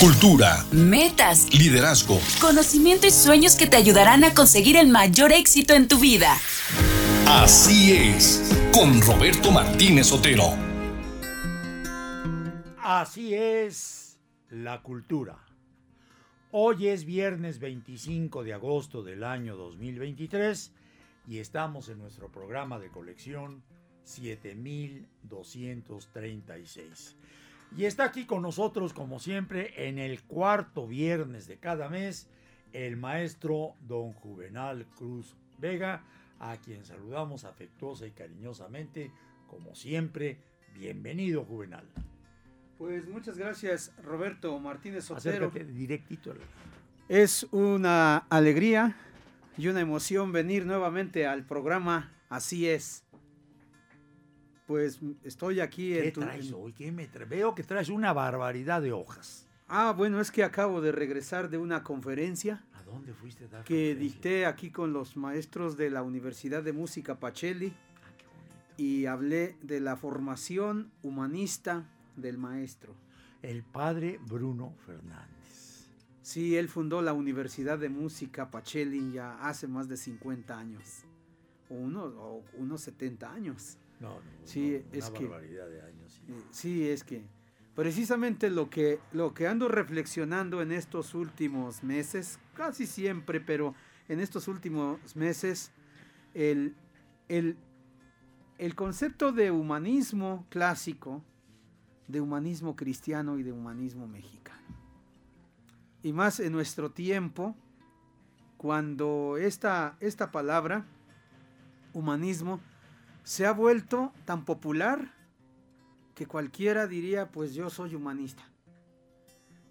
cultura, metas, liderazgo, conocimiento y sueños que te ayudarán a conseguir el mayor éxito en tu vida. Así es, con Roberto Martínez Otero. Así es la cultura. Hoy es viernes 25 de agosto del año 2023 y estamos en nuestro programa de colección 7236. Y está aquí con nosotros, como siempre, en el cuarto viernes de cada mes, el maestro don Juvenal Cruz Vega, a quien saludamos afectuosa y cariñosamente, como siempre. Bienvenido, Juvenal. Pues muchas gracias, Roberto Martínez Otero. Acércate directito. Es una alegría y una emoción venir nuevamente al programa Así es. Pues estoy aquí ¿Qué en tu... traes hoy? ¿Qué me tra- Veo que traes una barbaridad de hojas. Ah, bueno, es que acabo de regresar de una conferencia ¿A dónde fuiste a dar que dicté aquí con los maestros de la Universidad de Música Pacelli Ah, qué bonito. y hablé de la formación humanista del maestro. El padre Bruno Fernández. Sí, él fundó la Universidad de Música Pacelli ya hace más de 50 años, o unos, o unos 70 años. No, no, Sí, no, es una que- barbaridad de años. sí. Eh, Sí, es que precisamente lo que, lo que ando reflexionando en estos últimos meses, casi siempre, pero en estos últimos meses, el, el, el concepto de humanismo clásico, de humanismo cristiano y de humanismo mexicano. Y más en nuestro tiempo, cuando esta, esta palabra, humanismo, se ha vuelto tan popular que cualquiera diría, pues yo soy humanista.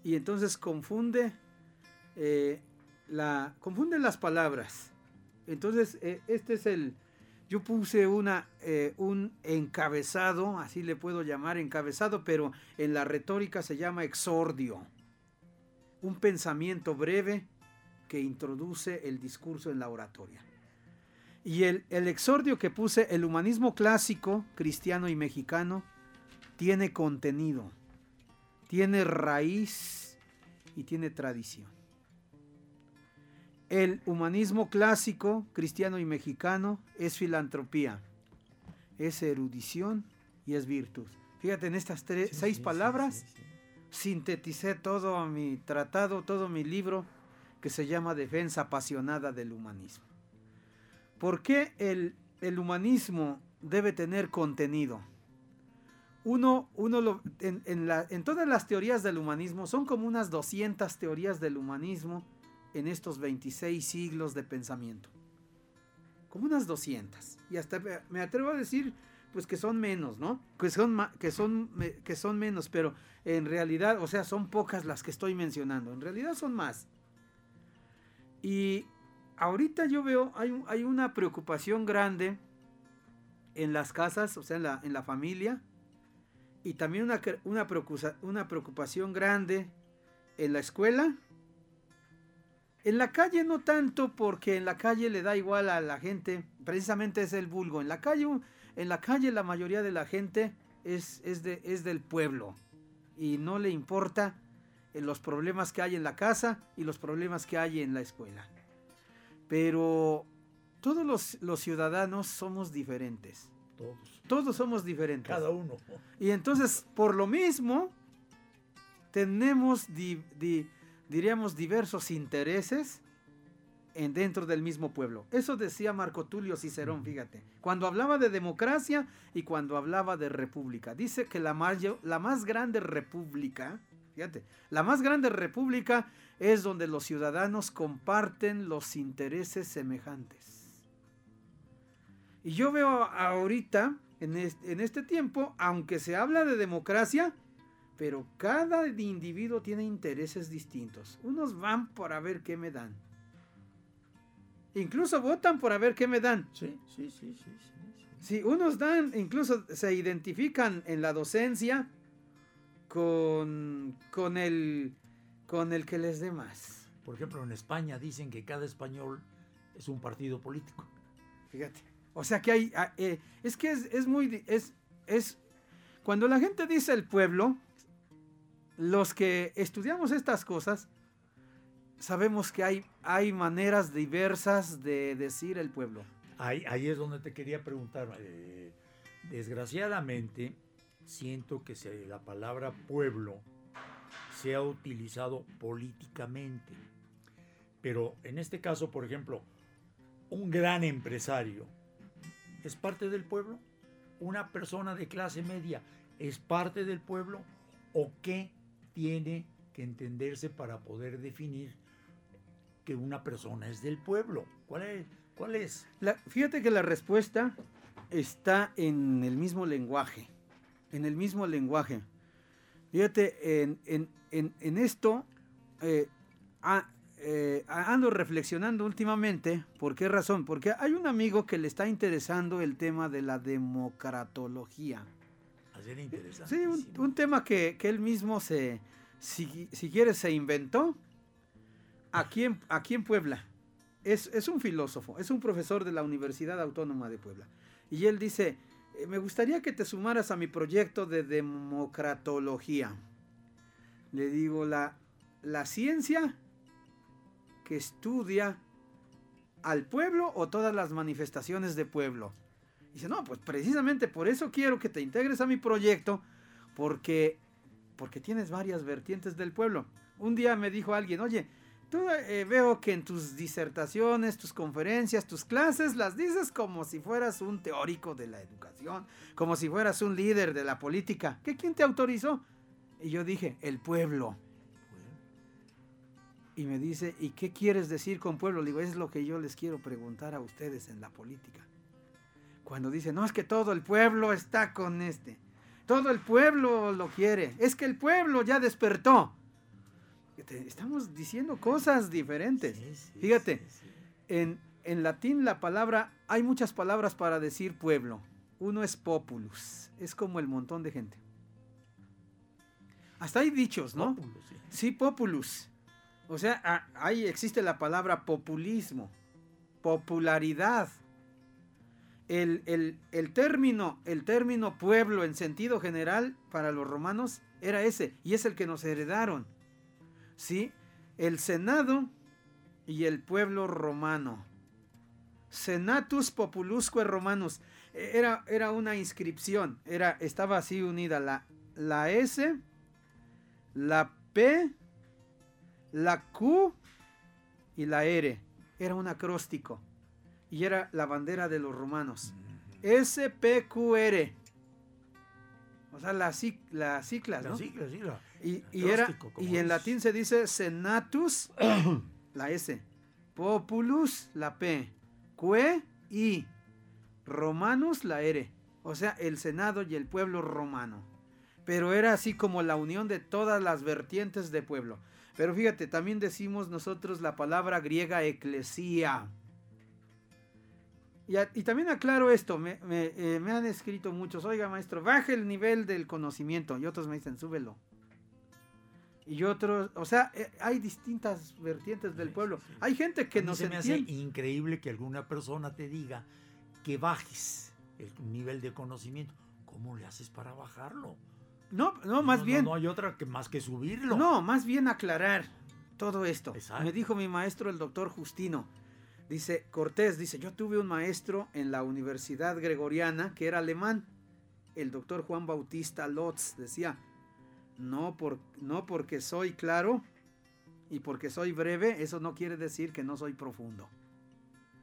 Y entonces confunde, eh, la, confunde las palabras. Entonces, eh, este es el, yo puse una, eh, un encabezado, así le puedo llamar encabezado, pero en la retórica se llama exordio. Un pensamiento breve que introduce el discurso en la oratoria. Y el, el exordio que puse, el humanismo clásico, cristiano y mexicano, tiene contenido, tiene raíz y tiene tradición. El humanismo clásico, cristiano y mexicano, es filantropía, es erudición y es virtud. Fíjate, en estas tres, Sí, seis sí, palabras sí. sinteticé todo mi tratado, todo mi libro que se llama Defensa apasionada del humanismo. ¿Por qué el, el humanismo debe tener contenido? Uno, uno en, en todas las teorías del humanismo, son como unas 200 teorías del humanismo en estos 26 siglos de pensamiento. Como unas 200. Y hasta me- atrevo a decir pues que son menos, ¿no? Que son, que son, que son menos, pero en realidad, o sea, son pocas las que estoy mencionando. En realidad son más. Y ahorita yo veo, hay, hay una preocupación grande en las casas, o sea, en la, en la familia, y también una, una, una preocupación grande en la escuela. En la calle no tanto, porque en la calle le da igual a la gente, precisamente es el vulgo. En la calle, en la, calle la mayoría de la gente es, es, de, es del pueblo y no le importa eh, los problemas que hay en la casa y los problemas que hay en la escuela. Pero todos los, los ciudadanos somos diferentes. Todos. Todos somos diferentes. Cada uno. Y entonces, por lo mismo, tenemos, di- di- diríamos, diversos intereses en, dentro del mismo pueblo. Eso decía Marco Tulio Cicerón, fíjate, cuando hablaba de democracia y cuando hablaba de república. Dice que la, mayo- la más grande república, fíjate, la más grande república es donde los ciudadanos comparten los intereses semejantes. Y yo veo ahorita, en este, en este tiempo, aunque se habla de democracia, pero cada individuo tiene intereses distintos. Unos van por a ver qué me dan. Incluso votan por a ver qué me dan. Sí, sí, sí, sí. sí, sí. Sí, unos dan, incluso se identifican en la docencia con, con, el, con el que les dé más. Por ejemplo, en España dicen que cada español es un partido político. Fíjate. O sea que hay, ah, eh, es que es, es muy, es, es, cuando la gente dice el pueblo, los que estudiamos estas cosas, sabemos que hay, hay maneras diversas de decir el pueblo. Ahí, ahí es donde te quería preguntar. eh, desgraciadamente, siento que la palabra pueblo se ha utilizado políticamente. Pero en este caso, por ejemplo, un gran empresario es parte del pueblo. Una persona de clase media es parte del pueblo. ¿O qué tiene que entenderse para poder definir que una persona es del pueblo? ¿Cuál es? ¿Cuál es? La- fíjate que la respuesta está en el mismo lenguaje. En el mismo lenguaje. Fíjate, en, en- en- en esto eh, a- eh, ando reflexionando últimamente. ¿Por qué razón? Porque hay un amigo que le está interesando el tema de la democratología. Hacer Sí, interesante. un, un tema que, que él mismo se, si, si quieres, se inventó aquí en, aquí en Puebla. Es, es un filósofo, es un profesor de la Universidad Autónoma de Puebla. Y él dice, "Eh, me gustaría que te sumaras a mi proyecto de democratología. Le digo, la, la ciencia que estudia al pueblo o todas las manifestaciones de pueblo. Dice, no, pues precisamente por eso quiero que te integres a mi proyecto, porque, porque tienes varias vertientes del pueblo. Un día me dijo alguien, oye, tú eh, veo que en tus disertaciones, tus conferencias, tus clases, las dices como si fueras un teórico de la educación, como si fueras un líder de la política. ¿Qué quién te autorizó? Y yo dije, el pueblo. Y me dice, ¿y qué quieres decir con pueblo? Le digo, es lo que yo les quiero preguntar a ustedes en la política. Cuando dice, no, es que todo el pueblo está con este. Todo el pueblo lo quiere. Es que el pueblo ya despertó. Te- Estamos diciendo cosas diferentes. Sí, sí, Fíjate, sí. En, en latín la palabra, hay muchas palabras para decir pueblo. Uno es populus, es como el montón de gente. Hasta hay dichos, ¿no? Sí. Sí, populus. O sea, a- ahí existe la palabra populismo, popularidad. El, el- el término, el término pueblo en sentido general para los romanos era ese, y es el que nos heredaron. ¿Sí? El Senado y el pueblo romano. Senatus Populusque Romanus. E- Era, era una inscripción, era, estaba así unida la, la S, la P, la Q y la R. Era un acróstico. Y era la bandera de los romanos. SPQR. O sea, las las siglas, La ¿no? sigla. Y, y era, Acróstico, como y en latín se dice senatus, la S, populus, la P, que y romanus, la R. O sea, el senado y el pueblo romano. Pero era así como la unión de todas las vertientes de pueblo. Pero fíjate, también decimos nosotros la palabra griega eclesía. Y, a- y también aclaro esto, me, me, eh, me han escrito muchos, oiga maestro, baje el nivel del conocimiento. Y otros me dicen, súbelo. Y otros, o sea, eh, hay distintas vertientes del pueblo. sí, sí. Hay gente que no se me hace entiende. increíble que alguna persona te diga que bajes el nivel de conocimiento. ¿Cómo le haces para bajarlo? No, no, más bien. No, hay otra que más que subirlo. No, más bien aclarar todo esto. Exacto. Me dijo mi maestro, el doctor Justino. Dice, Cortés, dice, yo tuve un maestro en la Universidad Gregoriana que era alemán. El doctor Juan Bautista Lotz decía, no, por, no porque soy claro y porque soy breve, eso no quiere decir que no soy profundo.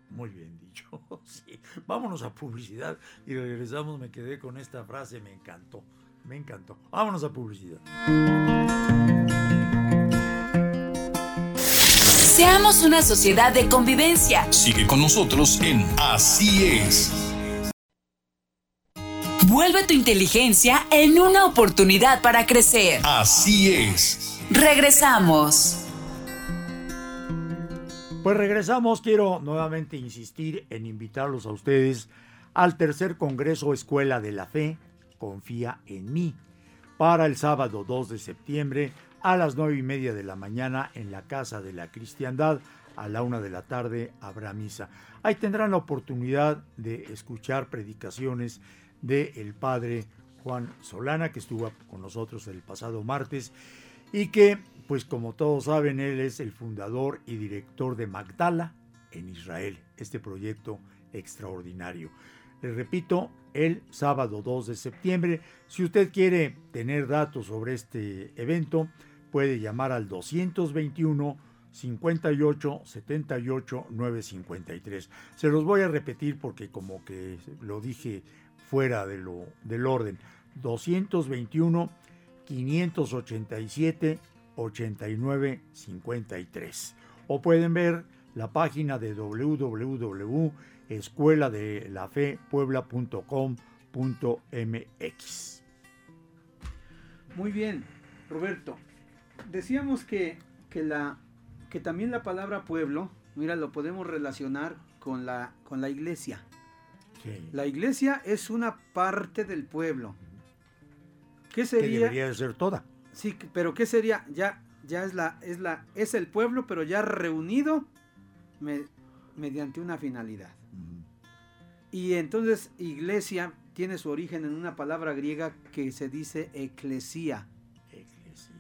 Muy bien dicho. Sí. Vámonos a publicidad y regresamos. Me quedé con esta frase, me encantó. Me encantó. Vámonos a publicidad. Seamos una sociedad de convivencia. Sigue con nosotros en Así es. Vuelve tu inteligencia en una oportunidad para crecer. Así es. Regresamos. Pues regresamos. Quiero nuevamente insistir en invitarlos a ustedes al tercer Congreso Escuela de la Fe. Confía en mí. Para el sábado 2 de septiembre a las 9 y media de la mañana en la Casa de la Cristiandad. A la una de la tarde habrá misa. Ahí tendrán la oportunidad de escuchar predicaciones del padre Juan Solana, que estuvo con nosotros el pasado martes. y que, pues como todos saben, él es el fundador y director de Magdala en Israel, este proyecto extraordinario. Les repito, el sábado 2 de septiembre. Si usted quiere tener datos sobre este evento, puede llamar al 221 58 78 953. Se los voy a repetir porque como que lo dije fuera de lo, del orden. 221 587 89 53. O pueden ver la página de www.escueladelafepuebla.com.mx. Muy bien, Roberto. Decíamos que, que, la, que también la palabra pueblo, mira, lo podemos relacionar con la, con la iglesia. Sí. La iglesia es una parte del pueblo. ¿Qué Que sería? debería de ser toda. Sí, pero ¿qué sería? Ya, ya es la, es la, es el pueblo, pero ya reunido me- mediante una finalidad. Y entonces iglesia tiene su origen en una palabra griega que se dice eclesía.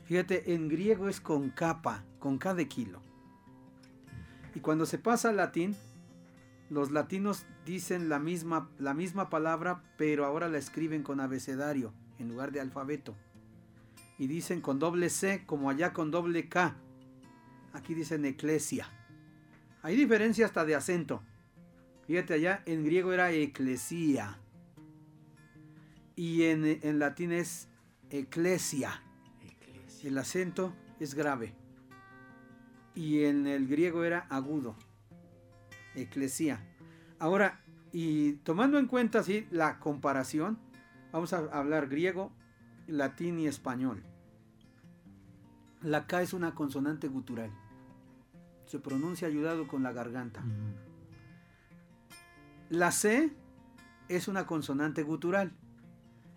Fíjate, en griego es con capa, con K de kilo. Y cuando se pasa al latín, los latinos dicen la misma, la misma palabra, pero ahora la escriben con abecedario en lugar de alfabeto. Y dicen con doble C, como allá con doble K. Aquí dicen eclesia. Hay diferencia hasta de acento. Fíjate, allá en griego era eclesía. Y en, en latín es eclesia. Iglesia. El acento es grave. Y en el griego era agudo. Eclesía. Ahora, y tomando en cuenta así la comparación, vamos a hablar griego, latín y español. La K es una consonante gutural. Se pronuncia ayudado con la garganta. La C es una consonante gutural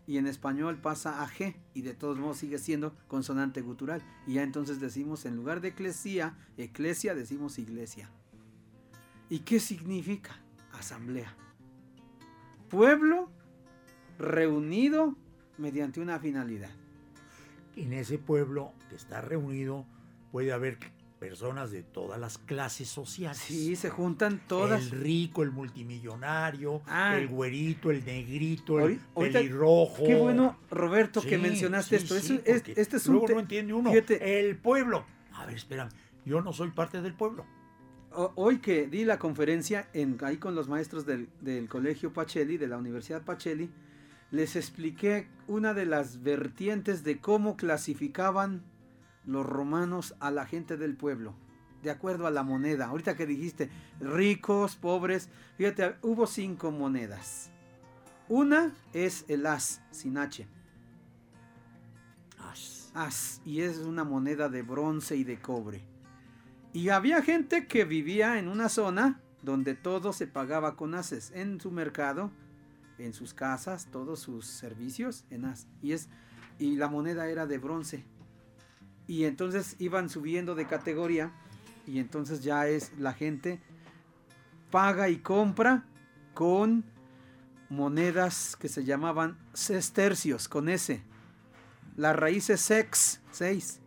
y en español pasa a G y de todos modos sigue siendo consonante gutural. Y ya entonces decimos, en lugar de eclesía, eclesia, decimos iglesia. ¿Y qué significa? Asamblea. Pueblo reunido mediante una finalidad. En ese pueblo que está reunido puede haber personas de todas las clases sociales. Sí, se juntan todas. El rico, el multimillonario, Ah. el güerito, el negrito, el pelirrojo. Qué bueno, Roberto, que mencionaste sí, esto. sí, es- este es un luego no entiende uno. fíjate. El pueblo. A ver, espérame. Yo no soy parte del pueblo. Hoy que di la conferencia en, ahí con los maestros del, del colegio Pacelli, de la Universidad Pacelli, les expliqué una de las vertientes de cómo clasificaban los romanos a la gente del pueblo, de acuerdo a la moneda. Ahorita que dijiste ricos, pobres, fíjate, hubo cinco monedas. Una es el as, sin H, As. as, y es una moneda de bronce y de cobre. Y había gente que vivía en una zona donde todo se pagaba con ases, en su mercado, en sus casas, todos sus servicios en as. Y, la moneda era de bronce. Y entonces iban subiendo de categoría y entonces ya es la gente paga y compra con monedas que se llamaban sestercios, con S. La raíz es sex, 6.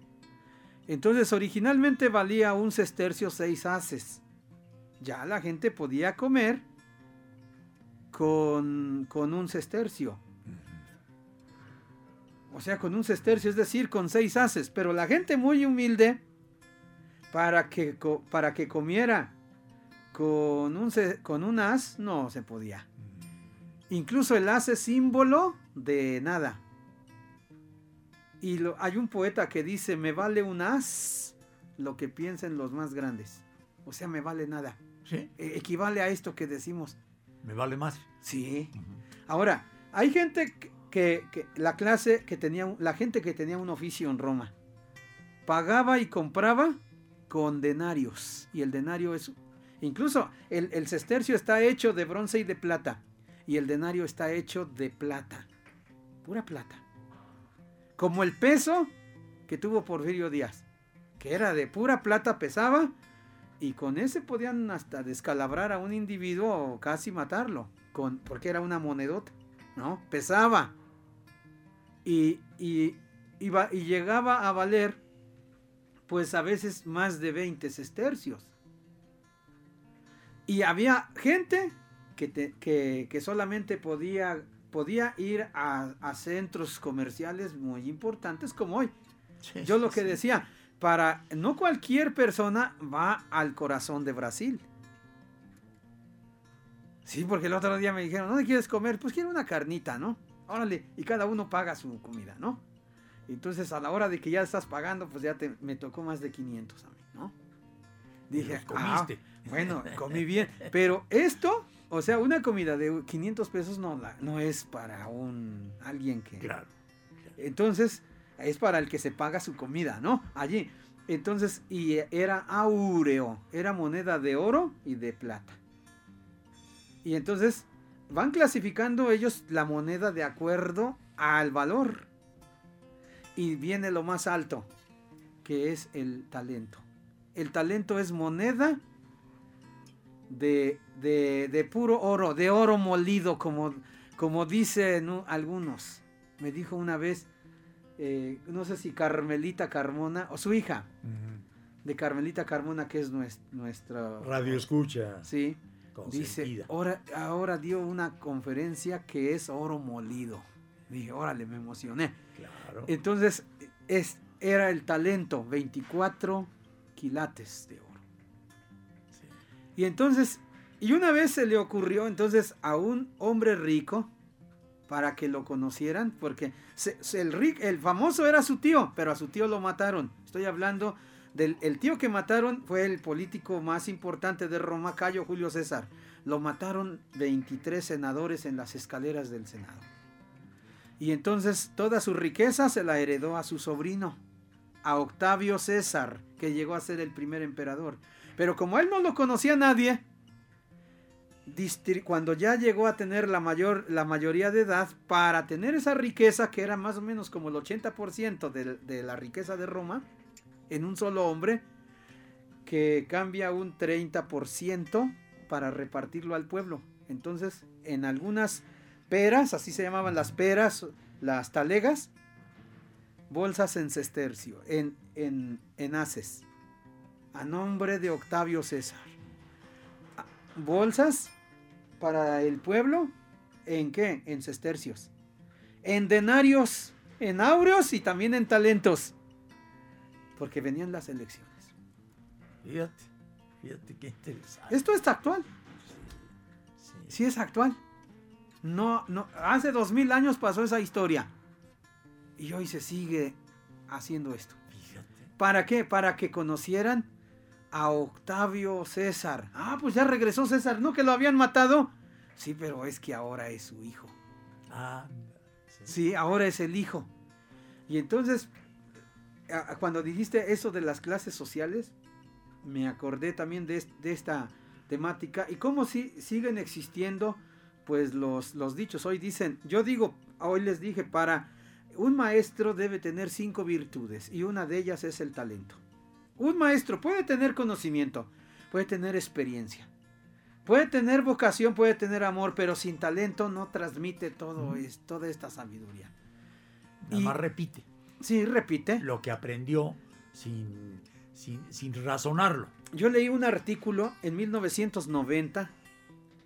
Entonces originalmente valía un sestercio 6 haces. Ya la gente podía comer con, con un sestercio. O sea, con un sestercio, es decir, con 6 haces. Pero la gente muy humilde, para que, para que comiera con un, con un as, no se podía. Incluso el as es símbolo de nada. Y lo- hay un poeta que dice, me vale un as lo que piensen los más grandes. O sea, me vale nada. Sí, E- equivale a esto que decimos. me vale más. Sí. Ahora, hay gente que, la clase que tenía, la gente que tenía un oficio en Roma, pagaba y compraba con denarios. Y el denario es, incluso el, el sestercio está hecho de bronce y de plata. Y el denario está hecho de plata. Pura plata. Como el peso que tuvo Porfirio Díaz, que era de pura plata, pesaba, y con ese podían hasta descalabrar a un individuo o casi matarlo, con, porque era una monedota, ¿no? Pesaba. Y, y, iba- y llegaba a valer pues a veces más de 20 sestercios. Y había gente que, te- que- que solamente podía, podía ir a, a centros comerciales muy importantes como hoy. Yo lo que decía, para no cualquier persona va al corazón de Brasil. Sí, porque el otro día me dijeron, ¿dónde quieres comer? Pues quiero una carnita, ¿no? Órale, y cada uno paga su comida, ¿no? Entonces a la hora de que ya estás pagando, pues ya te, me tocó más de 500 a mí, ¿no? Dije, los comiste. "Ah, bueno, comí bien. Pero esto, o sea, una comida de 500 pesos no, la, no es para un alguien que... Claro. Entonces, es para el que se paga su comida, ¿no? Allí. Entonces, y era áureo, era moneda de oro y de plata. Y entonces van clasificando ellos la moneda de acuerdo al valor. Y viene lo más alto, que es el talento. El talento es moneda de, de- de puro oro, de oro molido, como, como dicen ¿no? algunos. Me dijo una vez, eh, no sé si Carmelita Carmona, o su hija de Carmelita Carmona, que es nues- nuestra... Radio escucha. Sí. Dice, consentida. ahora, ahora dio una conferencia que es oro molido. Dije, órale, me emocioné. Claro. Entonces, es, era el talento, 24 quilates de oro. Y entonces, y una vez se le ocurrió entonces a un hombre rico, para que lo conocieran, porque el famoso era su tío, pero a su tío lo mataron. Estoy hablando del el tío que mataron fue el político más importante de Roma, Cayo Julio César. Lo mataron 23 senadores en las escaleras del Senado. Y entonces toda su riqueza se la heredó a su sobrino, a Octavio César, que llegó a ser el primer emperador. Pero como él no lo conocía nadie, distri- cuando ya llegó a tener la, mayor, la mayoría de edad, para tener esa riqueza, que era más o menos como el 80% de, de la riqueza de Roma, en un solo hombre, que cambia un 30% para repartirlo al pueblo. Entonces, en algunas peras, así se llamaban las peras, las talegas, bolsas en sestercio, en, en, en haces, a nombre de Octavio César. Bolsas para el pueblo, ¿en qué? En sestercios. En denarios, en áureos y también en talentos. Porque venían las elecciones. Fíjate, fíjate qué interesante. Esto es actual. Sí. Sí es actual. No, no, hace dos mil años pasó esa historia. Y hoy se sigue haciendo esto. Fíjate. ¿Para qué? Para que conocieran a Octavio César. Ah, pues ya regresó César, ¿no? Que lo habían matado. Sí, pero es que ahora es su hijo. Ah, Sí, ahora es el hijo. Y entonces, cuando dijiste eso de las clases sociales, me acordé también de, de esta temática y cómo si, siguen existiendo pues los, los dichos. Hoy dicen, yo digo, hoy les dije, para un maestro debe tener cinco virtudes y una de ellas es el talento. Un maestro puede tener conocimiento, puede tener experiencia, puede tener vocación, puede tener amor, pero sin talento no transmite todo es, toda esta sabiduría. nada Y- más repite Sí, repite. lo que aprendió sin, sin, sin razonarlo. Yo leí un artículo en 1990.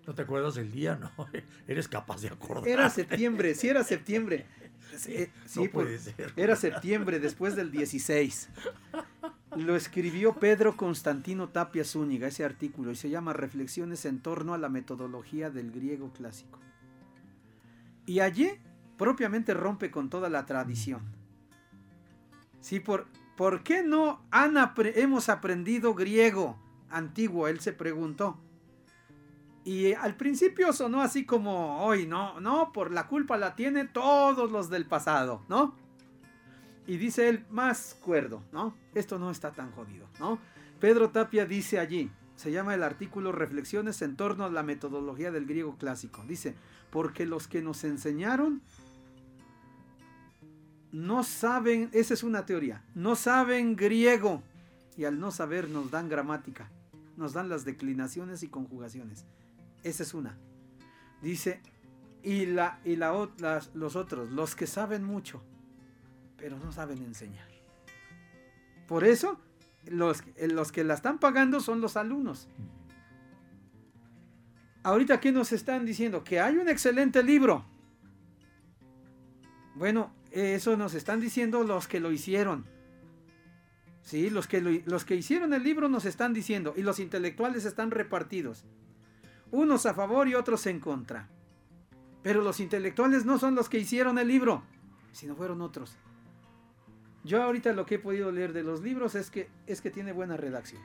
¿No te acuerdas del día? No, eres capaz de acordar. Era septiembre, sí era septiembre. Eh, sí, no pues, puede ser. Era septiembre, después del 16. Lo escribió Pedro Constantino Tapia Zúñiga, ese artículo, y se llama Reflexiones en torno a la metodología del griego clásico. Y allí propiamente rompe con toda la tradición. Sí, por, ¿por qué no han hemos aprendido griego antiguo? Él se preguntó. Y al principio sonó así como, hoy no, no, por la culpa la tienen todos los del pasado, ¿no? Y dice él, más cuerdo, ¿no? Esto no está tan jodido, ¿no? Pedro Tapia dice allí, se llama el artículo Reflexiones en torno a la metodología del griego clásico. Dice, porque los que nos enseñaron no saben, esa es una teoría, no saben griego y al no saber nos dan gramática, nos dan las declinaciones y conjugaciones. Esa es una. Dice, y, la, y la, los otros, los que saben mucho, pero no saben enseñar. Por eso los, los que la están pagando son los alumnos. Ahorita, ¿qué nos están diciendo? Que hay un excelente libro. Bueno, eso nos están diciendo los que lo hicieron. Sí, los que, los que hicieron el libro nos están diciendo. Y los intelectuales están repartidos. Unos a favor y otros en contra. Pero los intelectuales no son los que hicieron el libro, sino fueron otros. Yo ahorita lo que he podido leer de los libros es que, es que tiene buena redacción.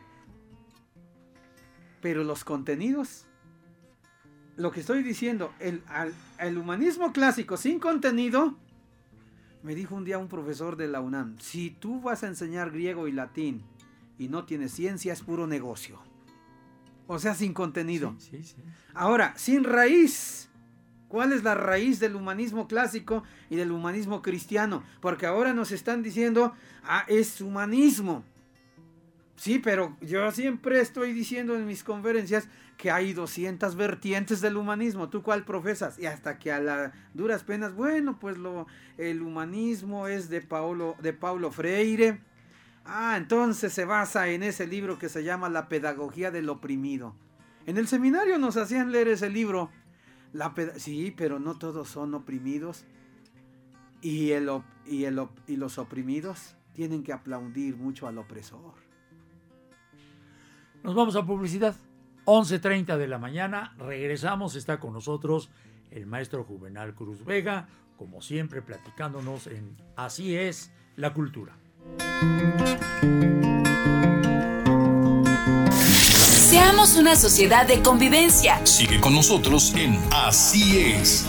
Pero los contenidos, lo que estoy diciendo, el, el humanismo clásico sin contenido, me dijo un día un profesor de la UNAM, si tú vas a enseñar griego y latín y no tienes ciencia, es puro negocio. O sea, sin contenido. Ahora, sin raíz. ¿Cuál es la raíz del humanismo clásico y del humanismo cristiano? Porque ahora nos están diciendo, ah, es humanismo. Sí, pero yo siempre estoy diciendo en mis conferencias que hay 200 vertientes del humanismo. ¿Tú cuál profesas? Y hasta que a las duras penas, bueno, pues lo, el humanismo es de Paulo, de Paulo Freire. Ah, entonces se basa en ese libro que se llama La Pedagogía del Oprimido. En el seminario nos hacían leer ese libro sí, pero no todos son oprimidos. Y, y los oprimidos tienen que aplaudir mucho al opresor. Nos vamos a publicidad. 11.30 de la mañana. Regresamos. Está con nosotros el maestro Juvenal Cruz Vega, como siempre platicándonos en Así es la cultura. Seamos una sociedad de convivencia. Sigue con nosotros en Así es.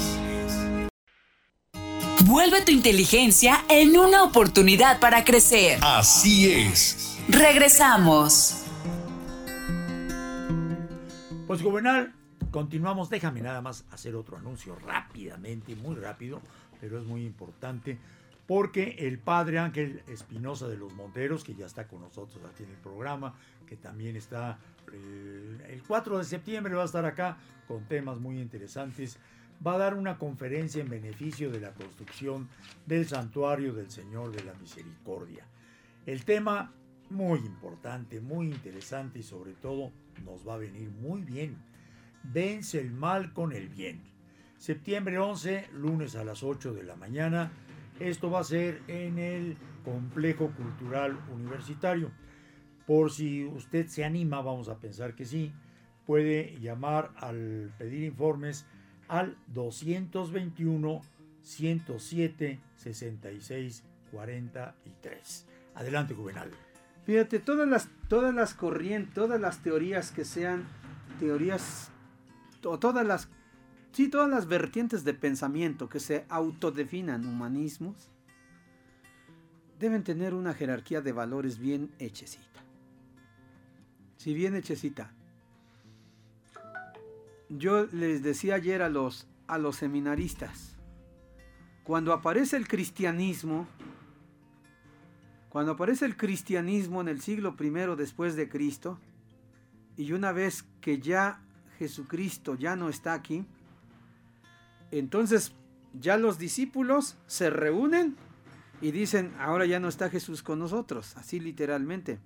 Vuelve tu inteligencia en una oportunidad para crecer. Así es. Regresamos. Pues Juvenal, continuamos. Déjame nada más hacer otro anuncio rápidamente, muy rápido, pero es muy importante. Porque el padre Ángel Espinosa de los Monteros, que ya está con nosotros aquí en el programa, que también está el 4 de septiembre va a estar acá con temas muy interesantes. Va a dar una conferencia en beneficio de la construcción del santuario del Señor de la Misericordia. El tema muy importante, muy interesante y sobre todo nos va a venir muy bien. Vence el mal con el bien. Septiembre 11, lunes a las 8 de la mañana. Esto va a ser en el Complejo Cultural Universitario. Por si usted se anima, vamos a pensar que sí, puede llamar al pedir informes al 221 107 66 43. Adelante, Juvenal. Fíjate, todas las, todas las corrientes, todas las teorías que sean teorías, o todas las, sí, todas las vertientes de pensamiento que se autodefinan humanismos, deben tener una jerarquía de valores bien hechecita si bien hechecita. Yo les decía ayer a los, a los seminaristas, cuando aparece el cristianismo, cuando aparece el cristianismo en el siglo I después de Cristo, y una vez que ya Jesucristo ya no está aquí, entonces ya los discípulos se reúnen y dicen, ahora ya no está Jesús con nosotros, así literalmente.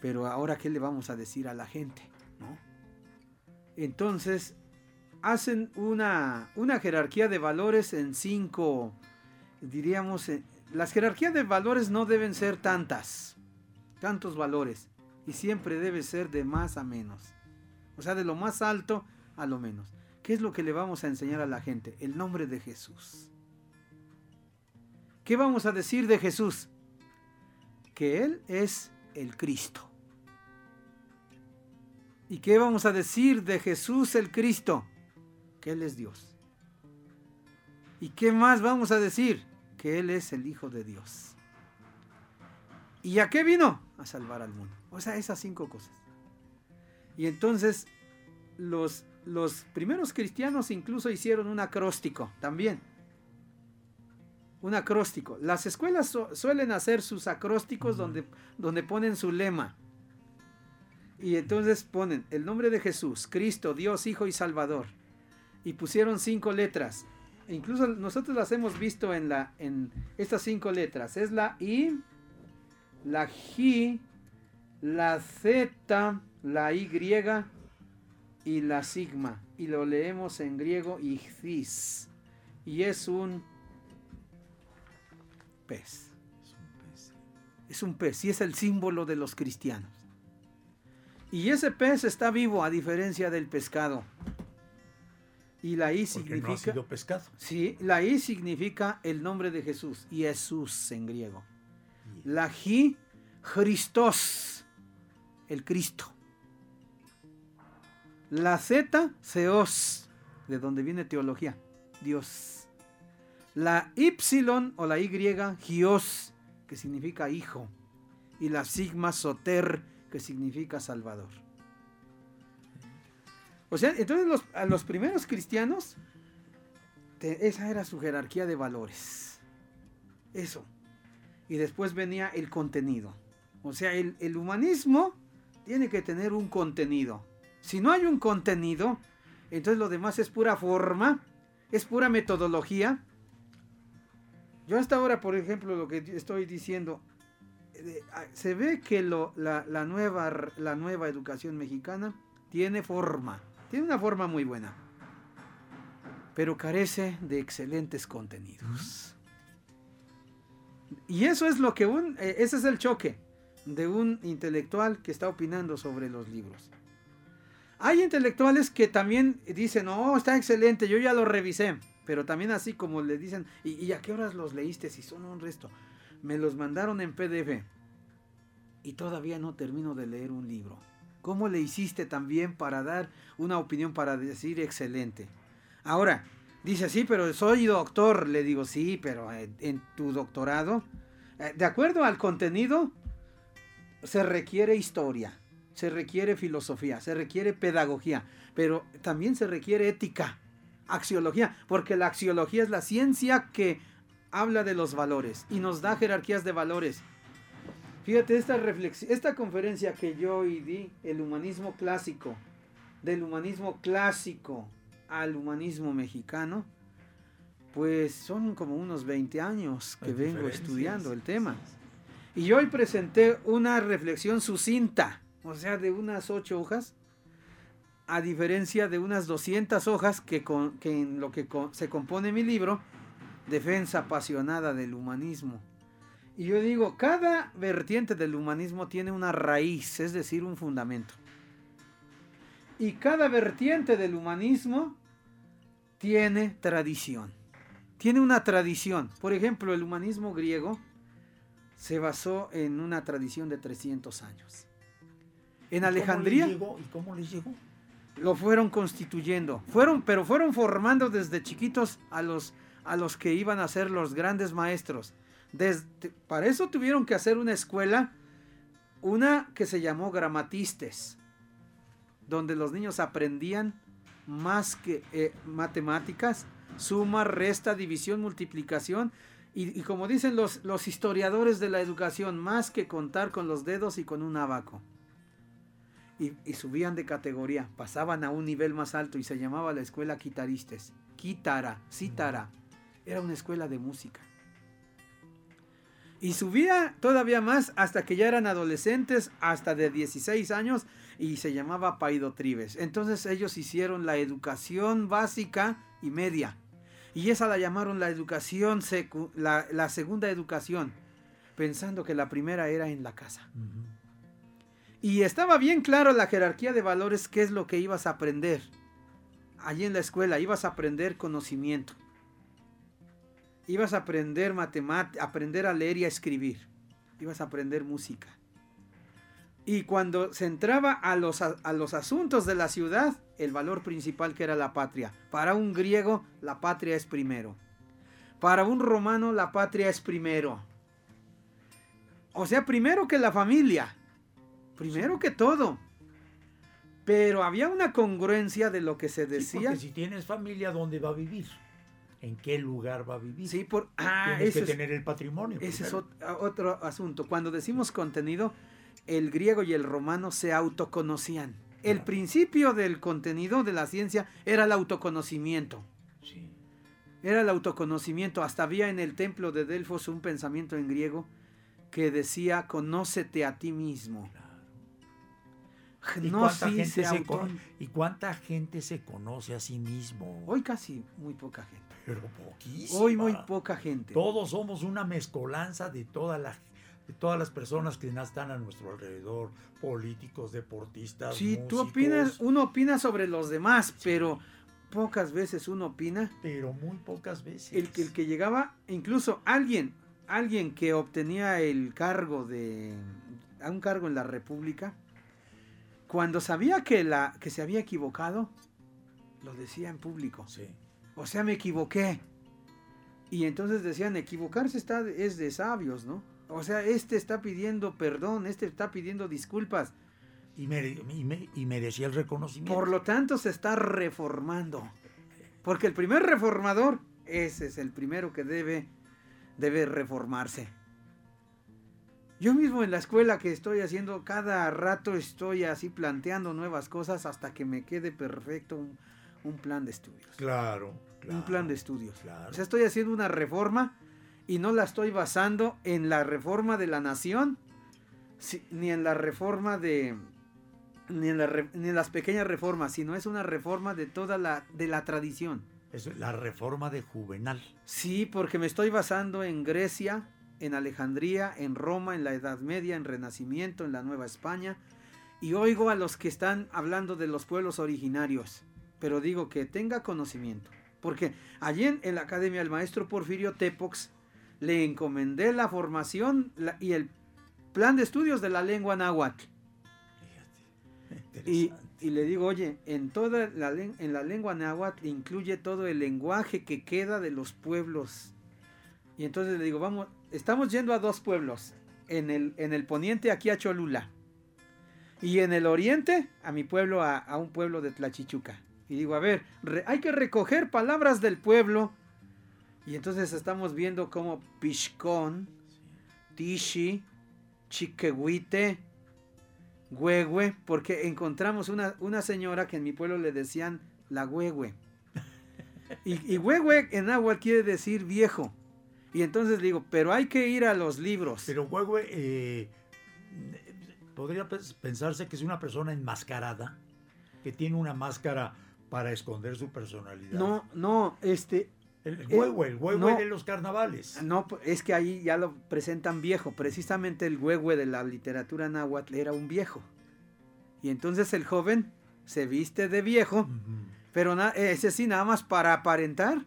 Pero ahora, ¿qué le vamos a decir a la gente? Entonces, hacen una, una jerarquía de valores en cinco, diríamos, eh, las jerarquías de valores no deben ser tantas, tantos valores, y siempre debe ser de más a menos. O sea, de lo más alto a lo menos. ¿Qué es lo que le vamos a enseñar a la gente? El nombre de Jesús. ¿Qué vamos a decir de Jesús? Que Él es el Cristo. ¿Y qué vamos a decir de Jesús el Cristo? Que Él es Dios. ¿Y qué más vamos a decir? Que Él es el Hijo de Dios. ¿Y a qué vino? A salvar al mundo. O sea, esas cinco cosas. Y entonces los, los primeros cristianos incluso hicieron un acróstico también. Un acróstico. Las escuelas suelen hacer sus acrósticos donde, donde ponen su lema. Y entonces ponen el nombre de Jesús, Cristo, Dios, Hijo y Salvador. Y pusieron cinco letras. E incluso nosotros las hemos visto en, la, en estas cinco letras. Es la I, la J, la Z, la Y y la sigma. Y lo leemos en griego ichthys. Y es un pez. Es un pez y es el símbolo de los cristianos. Y ese pez está vivo a diferencia del pescado. Y la I significa. no ha sido pescado. Sí, la I significa el nombre de Jesús. Jesús en griego. La J, Christos, el Cristo. La Z, Theos, de donde viene teología, Dios. La Y o la Y, Gios, que significa hijo. Y la sigma, Soter, que significa salvador. O sea, entonces los, a los primeros cristianos, esa era su jerarquía de valores. Eso. Y después venía el contenido. O sea, el humanismo tiene que tener un contenido. Si no hay un contenido, entonces lo demás es pura forma, es pura metodología. Yo hasta ahora, por ejemplo, lo que estoy diciendo, eh, ah, se ve que la, nueva, la nueva educación mexicana tiene forma, tiene una forma muy buena, pero carece de excelentes contenidos. Y eso es lo que eh, ese es el choque de un intelectual que está opinando sobre los libros. Hay intelectuales que también dicen, no, está excelente, yo ya lo revisé. Pero también así como le dicen, ¿y, a qué horas los leíste? Si son un resto. Me los mandaron en PDF. Y todavía no termino de leer un libro. ¿Cómo le hiciste también para dar una opinión, para decir excelente? Ahora, dice, sí, pero soy doctor. Le digo, sí, pero en, en tu doctorado, eh, de acuerdo al contenido, se requiere historia, se requiere filosofía, se requiere pedagogía, pero también se requiere ética, axiología, porque la axiología es la ciencia que habla de los valores y nos da jerarquías de valores. Fíjate, esta, reflexión, esta conferencia que yo hoy di, el humanismo clásico, del humanismo clásico al humanismo mexicano, pues son como unos 20 años que Hay vengo estudiando el tema. Y hoy presenté una reflexión sucinta, o sea, de unas ocho hojas, a diferencia de unas 200 hojas que, con- que en lo que se compone mi libro, Defensa apasionada del humanismo. Y yo digo, cada vertiente del humanismo tiene una raíz, es decir, un fundamento. Y cada vertiente del humanismo tiene tradición. Tiene una tradición. Por ejemplo, el humanismo griego se basó en una tradición de 300 años. En Alejandría ¿Y cómo les llegó? lo fueron constituyendo. Fueron, pero fueron formando desde chiquitos a los, a los que iban a ser los grandes maestros. Desde- para eso tuvieron que hacer una escuela, una que se llamó gramatistes, donde los niños aprendían más que eh, matemáticas, suma, resta, división, multiplicación. Y, y como dicen los, los historiadores de la educación, más que contar con los dedos y con un abaco y, subían de categoría, pasaban a un nivel más alto y se llamaba la escuela Quitaristes. Quitara, Cítara, era una escuela de música. Y subía todavía más hasta que ya eran adolescentes, hasta de 16 años, y se llamaba Paidotribes. Entonces ellos hicieron la educación básica y media. Y esa la llamaron la educación, la, la segunda educación, pensando que la primera era en la casa. Y estaba bien claro la jerarquía de valores, qué es lo que ibas a aprender. Allí en la escuela ibas a aprender conocimiento. Ibas a aprender matemáticas, aprender a leer y a escribir. Ibas a aprender música. Y cuando se entraba a los, a los asuntos de la ciudad, el valor principal que era la patria. Para un griego, la patria es primero. Para un romano, la patria es primero. O sea, primero que la familia. Primero que todo. Pero había una congruencia de lo que se Sí, decía. porque si tienes familia, ¿dónde va a vivir? ¿En qué lugar va a vivir? Sí, por ah, Tienes que es, tener el patrimonio. ese es primero. ot- otro asunto. Cuando decimos contenido, el griego y el romano se autoconocían. El Claro. principio del contenido de la ciencia era el autoconocimiento. Sí. Era el autoconocimiento. Hasta había en el templo de Delfos un pensamiento en griego que decía, conócete a ti mismo. Claro. ¿Y, No, cuánta sí, gente se ¿Y cuánta gente se conoce a sí mismo? Hoy casi muy poca gente. Pero poquísima. Hoy muy poca gente. Todos somos una mezcolanza de todas las de todas las personas que están a nuestro alrededor, políticos, deportistas. Sí, tú opinas, uno opina sobre los demás, pero pocas veces uno opina. pero muy pocas veces. El que, el que llegaba, incluso alguien, alguien que obtenía el cargo de, a un cargo en la República, cuando sabía que, la, que se había equivocado, lo decía en público. Sí. O sea, me equivoqué. Y entonces decían, equivocarse está, es de sabios, ¿no? O sea, este está pidiendo perdón, este está pidiendo disculpas. Y, mere- y me- y merecía el reconocimiento. Por lo tanto, se está reformando. Porque el primer reformador, ese es el primero que debe, debe reformarse. Yo mismo en la escuela que estoy haciendo, cada rato estoy así planteando nuevas cosas hasta que me quede perfecto un, un plan de estudios. Claro, claro. un plan de estudios. Claro. O sea, estoy haciendo una reforma y no la estoy basando en la reforma de la nación, ni en la reforma de... Ni en, la re- ni en las pequeñas reformas, sino es una reforma de toda la, de la tradición. Es la reforma de Juvenal. Sí, porque me estoy basando en Grecia, en Alejandría, en Roma, en la Edad Media, en Renacimiento, en la Nueva España, y oigo a los que están hablando de los pueblos originarios, pero digo que tenga conocimiento, porque allí en, en la Academia del Maestro Porfirio Tepox le encomendé la formación la- y el plan de estudios de la lengua náhuatl. Fíjate. Y, y le digo, oye, en toda la, en la lengua náhuatl incluye todo el lenguaje que queda de los pueblos. Y entonces le digo, vamos, estamos yendo a dos pueblos. En el, en el poniente aquí a Cholula. Y en el oriente a mi pueblo, a, a un pueblo de Tlachichuca. Y digo, a ver, hay que recoger palabras del pueblo. Y entonces estamos viendo como Pishcón, Tishi, Chiquehuite, Huehue, porque encontramos una, una señora que en mi pueblo le decían la Huehue. Y, y Huehue en agua quiere decir viejo. Y entonces digo, pero hay que ir a los libros. Pero Huehue, eh, podría pens- pensarse que es una persona enmascarada, que tiene una máscara para esconder su personalidad. no, no, este, El Huehue, el Huehue no. de los carnavales. no, es que ahí ya lo presentan viejo. Precisamente el Huehue de la literatura náhuatl era un viejo. Y entonces el joven se viste de viejo, pero ese sí nada más para aparentar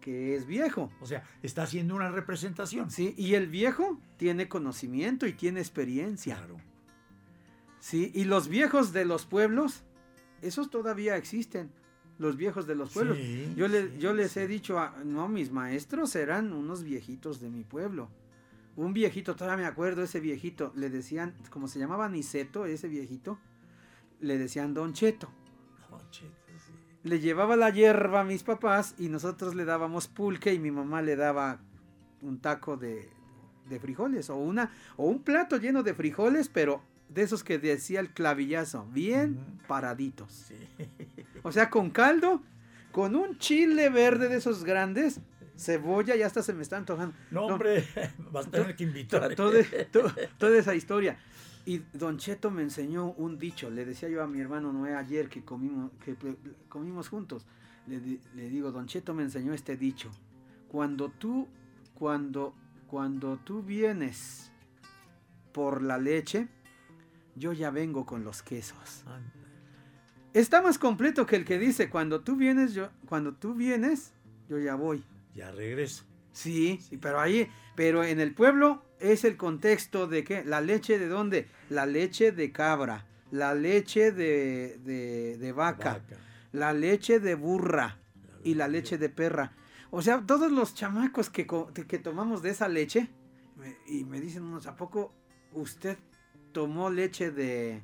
que es viejo. O sea, está haciendo una representación. Sí, y el viejo tiene conocimiento y tiene experiencia. Claro. Sí, y los viejos de los pueblos, esos todavía existen. Los viejos de los pueblos. Sí, yo, le- sí, yo les sí. he dicho, a- no, mis maestros eran unos viejitos de mi pueblo. Un viejito, todavía me acuerdo, ese viejito, le decían, como se llamaba Niceto, ese viejito, le decían Don Cheto. Concheta, sí. Le llevaba la hierba a mis papás y nosotros le dábamos pulque y mi mamá le daba un taco de, de frijoles o, una, o un plato lleno de frijoles, pero de esos que decía el clavillazo, bien paraditos. Sí. O sea, con caldo, con un chile verde de esos grandes, cebolla, ya hasta se me está antojando. No, No. hombre, vas a tener que invitar. To- todo- to- toda esa historia. Y Don Cheto me enseñó un dicho. Le decía yo a mi hermano Noé ayer que comimos, que comimos juntos. Le, di- le digo, Don Cheto me enseñó este dicho. Cuando tú, cuando, cuando tú vienes por la leche, yo ya vengo con los quesos. Está más completo que el que dice, cuando tú vienes, yo, cuando tú vienes, yo ya voy. Ya regreso. Sí, sí, pero ahí, pero en el pueblo es el contexto de que la leche de dónde? La leche de cabra, la leche de, de, de vaca, Vaca. la leche de burra y la leche de perra. O sea, todos los chamacos que, que tomamos de esa leche, me- y me dicen unos, ¿a poco usted tomó leche de,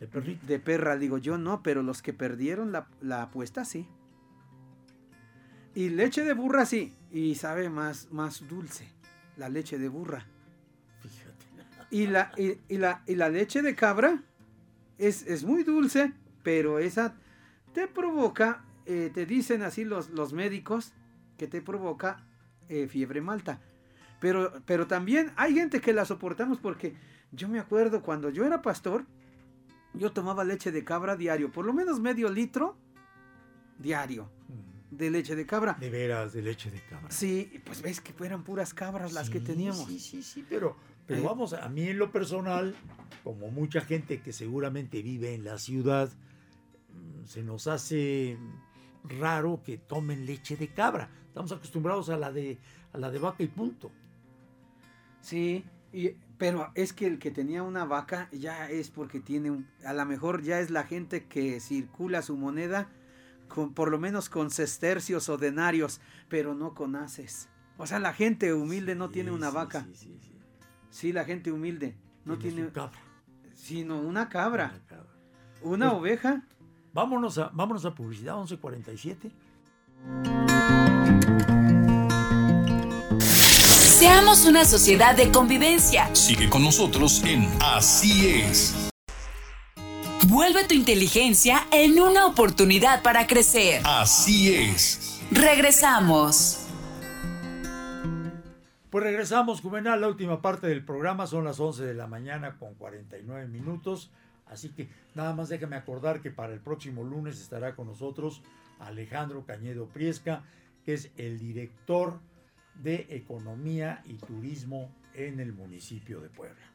De perrito. de perra? Digo, yo no, pero los que perdieron la, la apuesta sí. Y leche de burra sí, y sabe más, más dulce, la leche de burra. Fíjate. Y la, y, y la, y la leche de cabra es, es muy dulce, pero esa te provoca, eh, te dicen así los, los médicos, que te provoca eh, fiebre malta. Pero, pero también hay gente que la soportamos porque yo me acuerdo cuando yo era pastor, yo tomaba leche de cabra diario, por lo menos medio litro diario Mm. De leche de cabra. De veras, de leche de cabra. Sí, pues ves que eran puras cabras las que teníamos. Sí, sí, sí, pero, pero Eh. vamos, a mí en lo personal, como mucha gente que seguramente vive en la ciudad, mm, se nos hace raro que tomen leche de cabra. Estamos acostumbrados a la de, a la de vaca y punto. Sí, y, pero es que el que tenía una vaca ya es porque tiene un, a lo mejor ya es la gente que circula su moneda con por lo menos con sestercios o denarios, pero no con haces. O sea, la gente humilde no tiene una sí, vaca. Sí, sí, sí. Sí, la gente humilde no tiene, su cabra. sino una cabra, Una cabra. una Pues- oveja. Vámonos a, vámonos a publicidad 1147. Seamos una sociedad de convivencia. Sigue con nosotros en Así es. Vuelve tu inteligencia en una oportunidad para crecer. Así es. Regresamos. Pues regresamos, Juvenal, la última parte del programa. Son las 11 de la mañana con 49 minutos. Así que nada más déjame acordar que para el próximo lunes estará con nosotros Alejandro Cañedo Priesca, que es el director de Economía y Turismo en el municipio de Puebla.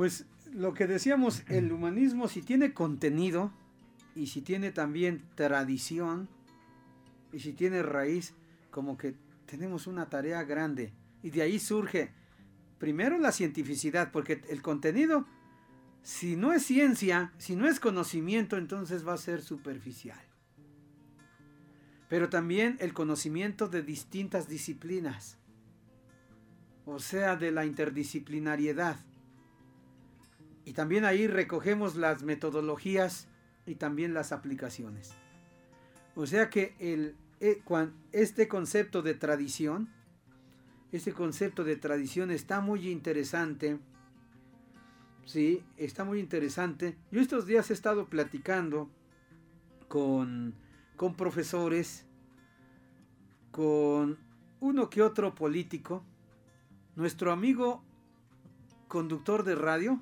Pues lo que decíamos, el humanismo si tiene contenido y si tiene también tradición y si tiene raíz, como que tenemos una tarea grande. Y de ahí surge primero la cientificidad, porque el contenido, si no es ciencia, si no es conocimiento, entonces va a ser superficial. Pero también el conocimiento de distintas disciplinas, o sea, de la interdisciplinariedad. Y también ahí recogemos las metodologías y también las aplicaciones. O sea que el, eh, este concepto de tradición, este concepto de tradición está muy interesante. Sí, está muy interesante. Yo estos días he estado platicando con, con profesores, con uno que otro político. Nuestro amigo conductor de radio,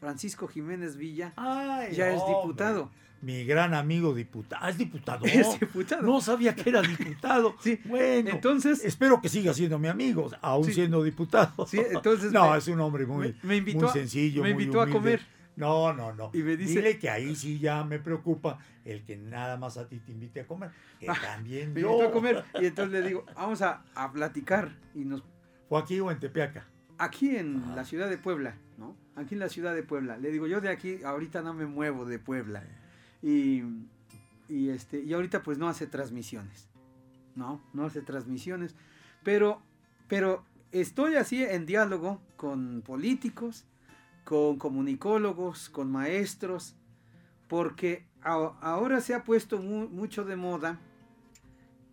Francisco Jiménez Villa, Ay, ya es diputado. Mi gran amigo diputado. Ah, es diputado. Es diputado. No sabía que era diputado. Sí, Bueno, entonces- espero que siga siendo mi amigo, aún Sí. siendo diputado. Sí, entonces no, me- es un hombre muy, me- me invitó muy sencillo, me muy invitó a comer. No, no, no. Y me dice- Dile que ahí sí ya me preocupa el que nada más a ti te invite a comer. Que Ah, también Me yo. invitó a comer y entonces le digo, vamos a, a platicar. Y nos ¿Fue aquí o en Tepeaca? Aquí en la ciudad de Puebla, ¿no? Aquí en la ciudad de Puebla. Le digo, yo de aquí ahorita no me muevo de Puebla. Y, y este, y ahorita pues no hace transmisiones. No, no hace transmisiones. Pero, pero estoy así en diálogo con políticos, con comunicólogos, con maestros, porque a- ahora se ha puesto mu- mucho de moda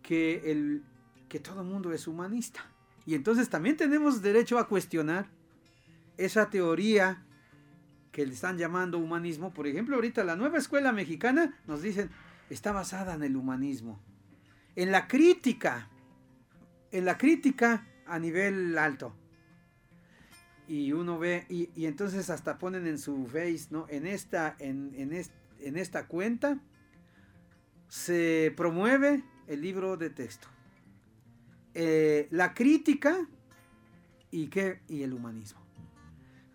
que, el, que todo mundo es humanista. Y entonces también tenemos derecho a cuestionar esa teoría que le están llamando humanismo. Por ejemplo, ahorita la nueva escuela mexicana nos dicen está basada en el humanismo. En la crítica, en la crítica a nivel alto. Y uno ve, y, entonces hasta ponen en su face, ¿no? En esta, en, en, en esta cuenta se promueve el libro de texto. Eh, la crítica y, qué, y el humanismo.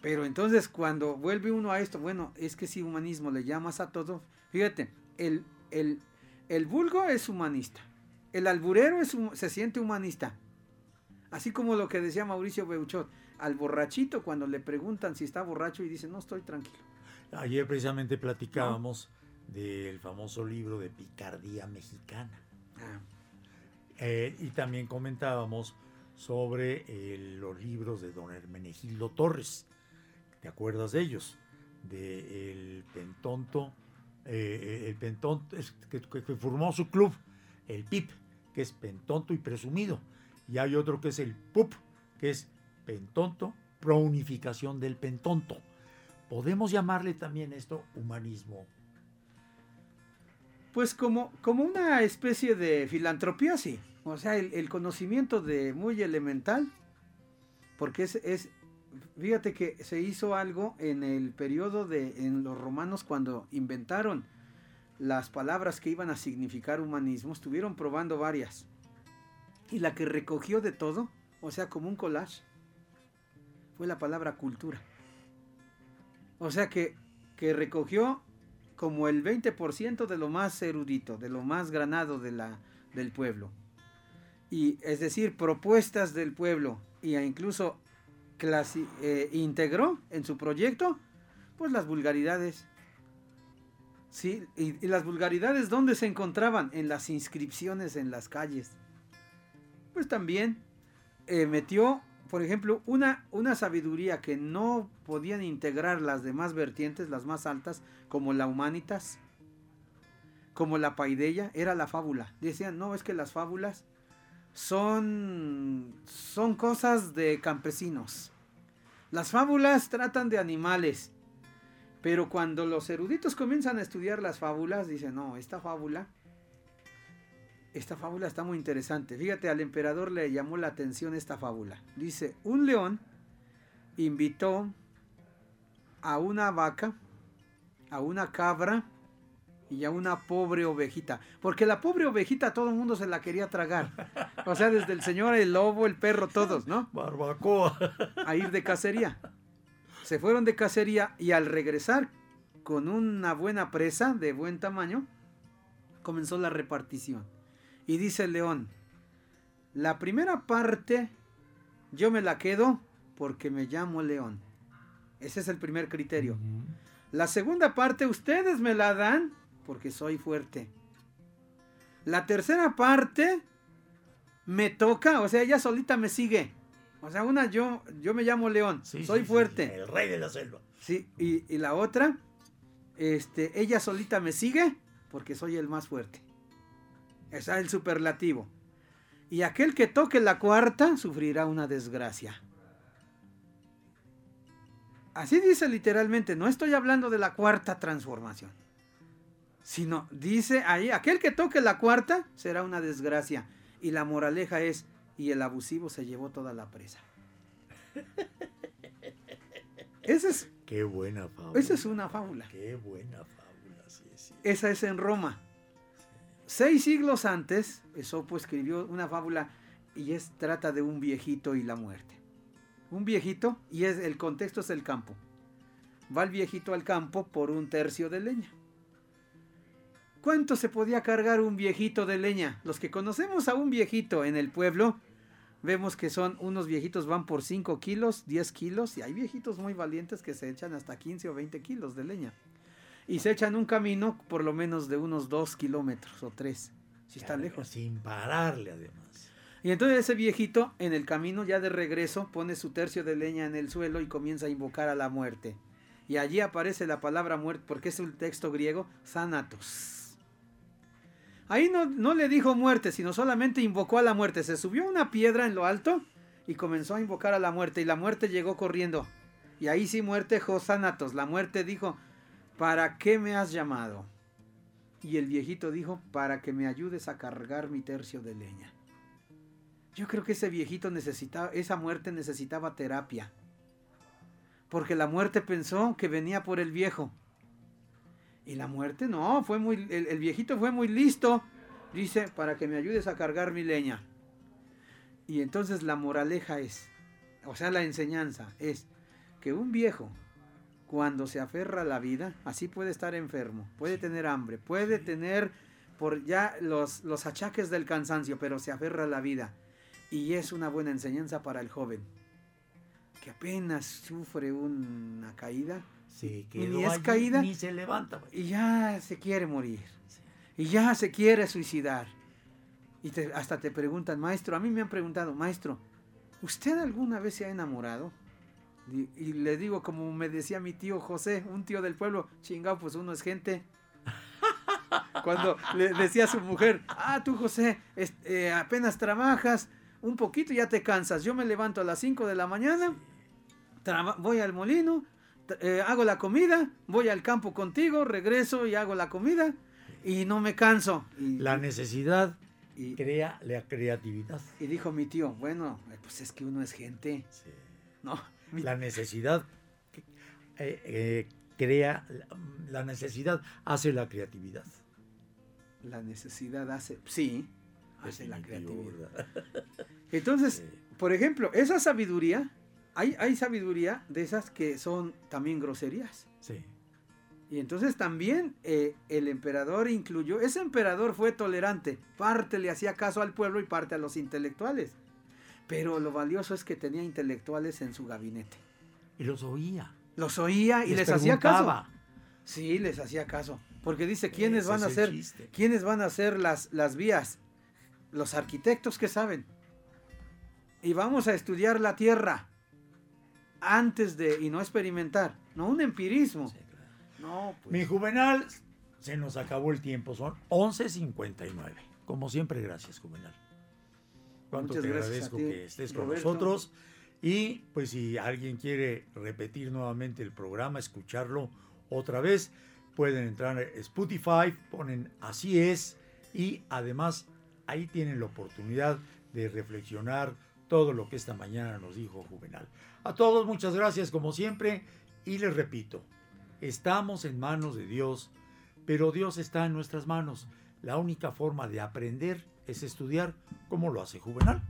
Pero entonces cuando vuelve uno a esto, bueno, es que si humanismo le llamas a todo, fíjate, el, el, el vulgo es humanista, el alburero es, se siente humanista. Así como lo que decía Mauricio Beuchot, al borrachito cuando le preguntan si está borracho y dice, no estoy tranquilo. Ayer precisamente platicábamos del famoso libro de Picardía Mexicana. Ah, Eh, y también comentábamos sobre eh, los libros de don Hermenegildo Torres. ¿Te acuerdas de ellos? De el Pentonto, eh, el Pentonto que- que formó su club, el PIP, que es Pentonto y Presumido. Y hay otro que es el PUP, que es Pentonto, Prounificación del Pentonto. Podemos llamarle también esto humanismo. Pues como, como una especie de filantropía, sí. O sea, el, conocimiento de muy elemental, porque es, es Fíjate que se hizo algo en el periodo de en los romanos cuando inventaron las palabras que iban a significar humanismo, estuvieron probando varias. Y la que recogió de todo, o sea, como un collage, fue la palabra cultura. O sea que, que recogió como el 20% de lo más erudito, de lo más granado de la, del pueblo. Y es decir, propuestas del pueblo, y incluso eh, integró en su proyecto, pues las vulgaridades. ¿Sí? Y, las vulgaridades, ¿dónde se encontraban? En las inscripciones en las calles. Pues también eh, metió, por ejemplo, una, una sabiduría que no podían integrar las demás vertientes, las más altas, como la humanitas, como la paideia, era la fábula. Decían, no, es que las fábulas son, son cosas de campesinos. Las fábulas tratan de animales, pero cuando los eruditos comienzan a estudiar las fábulas, dicen, no, esta fábula, esta fábula está muy interesante. Fíjate, al emperador le llamó la atención esta fábula. Dice, un león invitó a una vaca, a una cabra y a una pobre ovejita. Porque la pobre ovejita todo el mundo se la quería tragar. O sea, desde el señor, el lobo, el perro, todos, ¿no? Barbacoa. A ir de cacería. Se fueron de cacería y al regresar con una buena presa de buen tamaño, comenzó la repartición. Y dice el león, la primera parte yo me la quedo porque me llamo león. Ese es el primer criterio. La segunda parte ustedes me la dan porque soy fuerte. La tercera parte me toca, o sea, ella solita me sigue. O sea, una yo, yo me llamo León, soy fuerte. el rey de la selva. Sí, y, la otra, este, ella solita me sigue porque soy el más fuerte. Es el superlativo. Y aquel que toque la cuarta sufrirá una desgracia. Así dice literalmente, no estoy hablando de la cuarta transformación sino dice ahí, aquel que toque la cuarta será una desgracia. Y la moraleja es, y el abusivo se llevó toda la presa. Esa es... Qué buena fábula. Esa es una fábula. Qué buena fábula, Esa es en Roma. Seis siglos antes, Esopo escribió una fábula y es, trata de un viejito y la muerte. Un viejito, y es, el contexto es el campo. Va el viejito al campo por un tercio de leña. ¿Cuánto se podía cargar un viejito de leña? Los que conocemos a un viejito en el pueblo, vemos que son unos viejitos van por 5 kilos, 10 kilos, y hay viejitos muy valientes que se echan hasta 15 o 20 kilos de leña. Y se echan un camino por lo menos de unos 2 kilómetros o 3, si está lejos. Sin pararle además. Y entonces ese viejito en el camino ya de regreso pone su tercio de leña en el suelo y comienza a invocar a la muerte. Y allí aparece la palabra muerte porque es un texto griego, thanatos Ahí no, le dijo muerte, sino solamente invocó a la muerte. Se subió a una piedra en lo alto y comenzó a invocar a la muerte. Y la muerte llegó corriendo. Y ahí sí muerte Josanatos. La muerte dijo, ¿para qué me has llamado? Y el viejito dijo, para que me ayudes a cargar mi tercio de leña. Yo creo que ese viejito necesitaba, esa muerte necesitaba terapia. Porque la muerte pensó que venía por el viejo. Y la muerte no, fue muy, el, viejito fue muy listo. Dice, para que me ayudes a cargar mi leña. Y entonces la moraleja es, o sea, la enseñanza es que un viejo, cuando se aferra a la vida, así puede estar enfermo, puede tener hambre, puede tener por ya los, los achaques del cansancio, pero se aferra a la vida. Y es una buena enseñanza para el joven, que apenas sufre una caída, Sí, que ni es caída. Ni se levanta. Y ya se quiere morir. Y ya se quiere suicidar. Y hasta te preguntan, maestro, a mí me han preguntado, maestro, ¿usted alguna vez se ha enamorado? Y, le digo, como me decía mi tío José, un tío del pueblo, chingado, pues uno es gente. Cuando le decía a su mujer, ah, tú José, eh, apenas trabajas un poquito y ya te cansas. Yo me levanto a las 5 de la mañana, voy al molino, eh, hago la comida, voy al campo contigo, regreso y hago la comida y no me canso. la necesidad y, crea la creatividad. Y dijo mi tío, bueno, eh, pues es que uno es gente. ¿No? La necesidad eh, eh, crea, la necesidad hace la creatividad. La necesidad hace, sí, hace la creatividad. Entonces, por ejemplo, esa sabiduría, hay, hay sabiduría de esas que son también groserías. Sí. Y entonces también eh, el emperador incluyó, ese emperador fue tolerante, parte le hacía caso al pueblo y parte a los intelectuales. Pero lo valioso es que tenía intelectuales en su gabinete. Y los oía. Los oía y les, hacía caso. Sí, les hacía caso. Porque dice, ¿quiénes Ese van a ser? chiste. ¿Quiénes van a ser las, las vías? Los arquitectos que saben. Y vamos a estudiar la tierra antes de, y no experimentar, no un empirismo. Sí, claro. No, pues. Mi Juvenal, se nos acabó el tiempo, son 11.59. Como siempre, gracias, Juvenal. Cuánto Muchas te gracias agradezco a ti, que estés con Roberto. nosotros. Y pues si alguien quiere repetir nuevamente el programa, escucharlo otra vez, pueden entrar a Spotify, ponen así es y además ahí tienen la oportunidad de reflexionar todo lo que esta mañana nos dijo Juvenal. A todos muchas gracias como siempre y les repito, estamos en manos de Dios, pero Dios está en nuestras manos. La única forma de aprender es estudiar como lo hace Juvenal.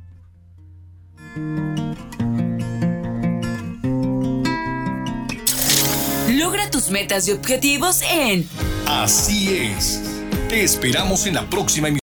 Logra tus metas y objetivos en Así es. Te esperamos en la próxima emisión.